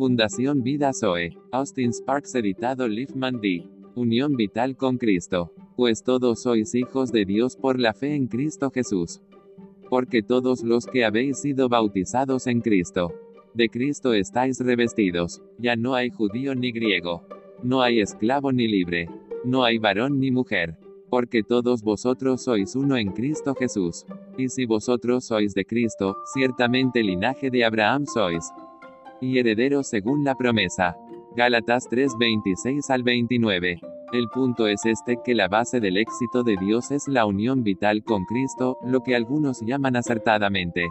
Fundación Vida Zoe. Austin Sparks editado Liefman D. Unión vital con Cristo. Pues todos sois hijos de Dios por la fe en Cristo Jesús. Porque todos los que habéis sido bautizados en Cristo. De Cristo estáis revestidos. Ya no hay judío ni griego. No hay esclavo ni libre. No hay varón ni mujer. Porque todos vosotros sois uno en Cristo Jesús. Y si vosotros sois de Cristo, ciertamente linaje de Abraham sois. Y herederos según la promesa. Gálatas 3, 26 al 29. El punto es este, que la base del éxito de Dios es la unión vital con Cristo, lo que algunos llaman acertadamente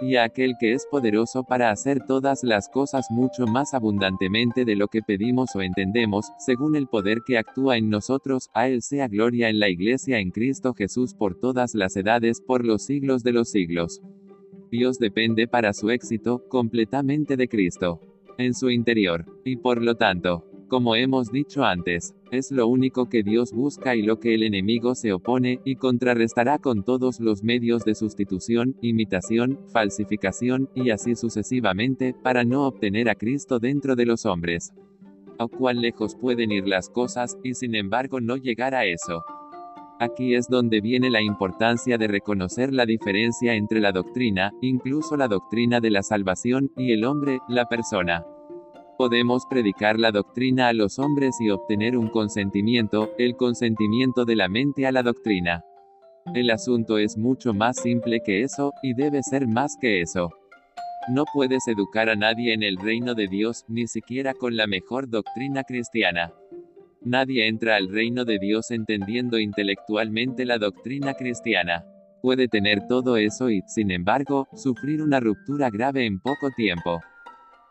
y a aquel que es poderoso para hacer todas las cosas mucho más abundantemente de lo que pedimos o entendemos, según el poder que actúa en nosotros, a él sea gloria en la Iglesia en Cristo Jesús por todas las edades, por los siglos de los siglos. Dios depende para su éxito, completamente de Cristo, en su interior, y por lo tanto, como hemos dicho antes, es lo único que Dios busca y lo que el enemigo se opone, y contrarrestará con todos los medios de sustitución, imitación, falsificación, y así sucesivamente, para no obtener a Cristo dentro de los hombres. A cuán lejos pueden ir las cosas, y sin embargo no llegar a eso. Aquí es donde viene la importancia de reconocer la diferencia entre la doctrina, incluso la doctrina de la salvación, y el hombre, la persona. Podemos predicar la doctrina a los hombres y obtener un consentimiento, el consentimiento de la mente a la doctrina. El asunto es mucho más simple que eso, y debe ser más que eso. No puedes educar a nadie en el reino de Dios, ni siquiera con la mejor doctrina cristiana. Nadie entra al reino de Dios entendiendo intelectualmente la doctrina cristiana. Puede tener todo eso y, sin embargo, sufrir una ruptura grave en poco tiempo.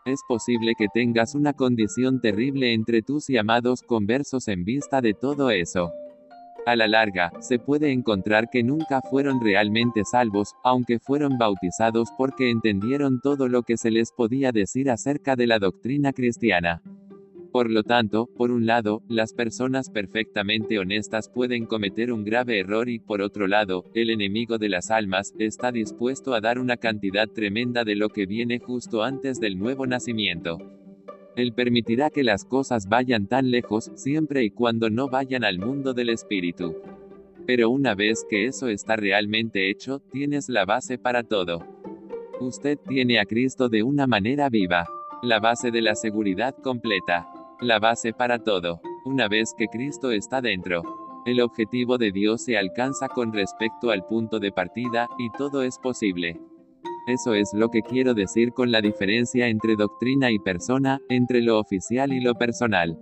Es posible que tengas una condición terrible entre tus y amados conversos en vista de todo eso. A la larga, se puede encontrar que nunca fueron realmente salvos, aunque fueron bautizados porque entendieron todo lo que se les podía decir acerca de la doctrina cristiana. Por lo tanto, por un lado, las personas perfectamente honestas pueden cometer un grave error y, por otro lado, el enemigo de las almas, está dispuesto a dar una cantidad tremenda de lo que viene justo antes del nuevo nacimiento. Él permitirá que las cosas vayan tan lejos, siempre y cuando no vayan al mundo del espíritu. Pero una vez que eso está realmente hecho, tienes la base para todo. Usted tiene a Cristo de una manera viva. La base de la seguridad completa. La base para todo. Una vez que Cristo está dentro. El objetivo de Dios se alcanza con respecto al punto de partida, y todo es posible. Eso es lo que quiero decir con la diferencia entre doctrina y persona, entre lo oficial y lo personal.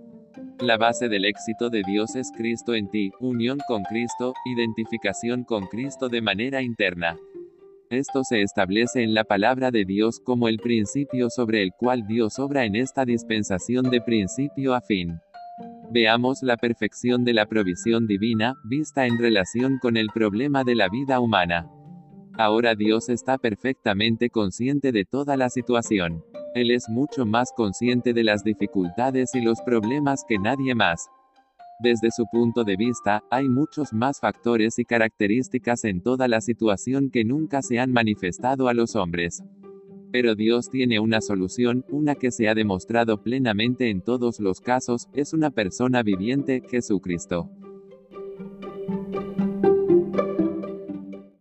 La base del éxito de Dios es Cristo en ti, unión con Cristo, identificación con Cristo de manera interna. Esto se establece en la palabra de Dios como el principio sobre el cual Dios obra en esta dispensación de principio a fin. Veamos la perfección de la provisión divina, vista en relación con el problema de la vida humana. Ahora Dios está perfectamente consciente de toda la situación. Él es mucho más consciente de las dificultades y los problemas que nadie más. Desde su punto de vista, hay muchos más factores y características en toda la situación que nunca se han manifestado a los hombres. Pero Dios tiene una solución, una que se ha demostrado plenamente en todos los casos, es una persona viviente, Jesucristo.